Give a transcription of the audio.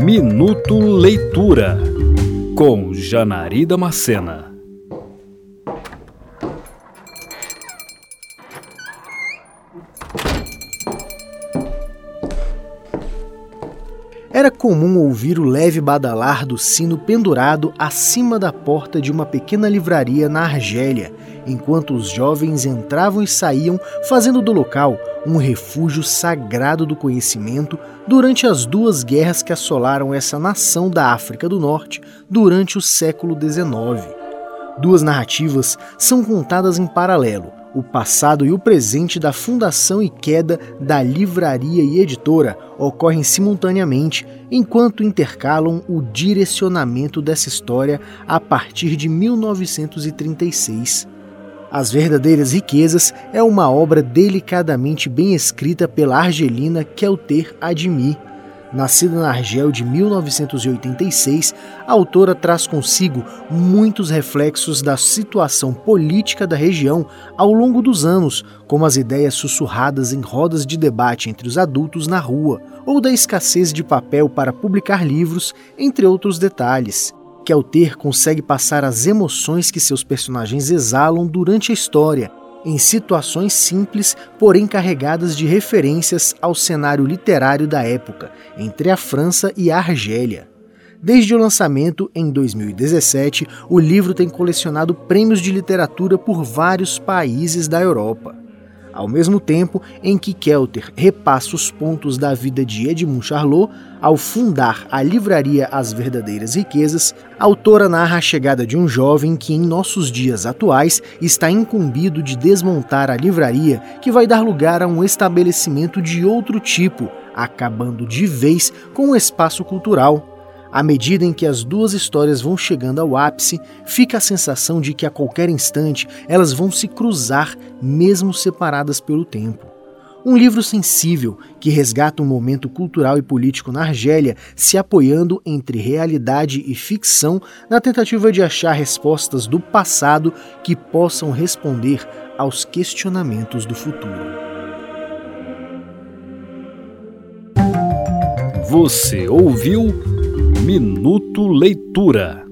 Minuto Leitura com Janari Macena. Era comum ouvir o leve badalar do sino pendurado acima da porta de uma pequena livraria na Argélia, enquanto os jovens entravam e saíam, fazendo do local um refúgio sagrado do conhecimento durante as duas guerras que assolaram essa nação da África do Norte durante o século XIX. Duas narrativas são contadas em paralelo, o passado e o presente da fundação e queda da livraria e editora ocorrem simultaneamente, enquanto intercalam o direcionamento dessa história a partir de 1936. As Verdadeiras Riquezas é uma obra delicadamente bem escrita pela argelina Kelter Admi, Nascida na Argel de 1986, a autora traz consigo muitos reflexos da situação política da região ao longo dos anos, como as ideias sussurradas em rodas de debate entre os adultos na rua, ou da escassez de papel para publicar livros, entre outros detalhes. Kelter consegue passar as emoções que seus personagens exalam durante a história, em situações simples, porém carregadas de referências ao cenário literário da época, entre a França e a Argélia. Desde o lançamento, em 2017, o livro tem colecionado prêmios de literatura por vários países da Europa ao mesmo tempo em que Kelter repassa os pontos da vida de Edmund Charlot ao fundar a livraria As Verdadeiras Riquezas, a autora narra a chegada de um jovem que, em nossos dias atuais, está incumbido de desmontar a livraria que vai dar lugar a um estabelecimento de outro tipo, acabando de vez com o espaço cultural à medida em que as duas histórias vão chegando ao ápice, fica a sensação de que a qualquer instante elas vão se cruzar, mesmo separadas pelo tempo. Um livro sensível que resgata um momento cultural e político na Argélia, se apoiando entre realidade e ficção na tentativa de achar respostas do passado que possam responder aos questionamentos do futuro. Você ouviu Minuto Leitura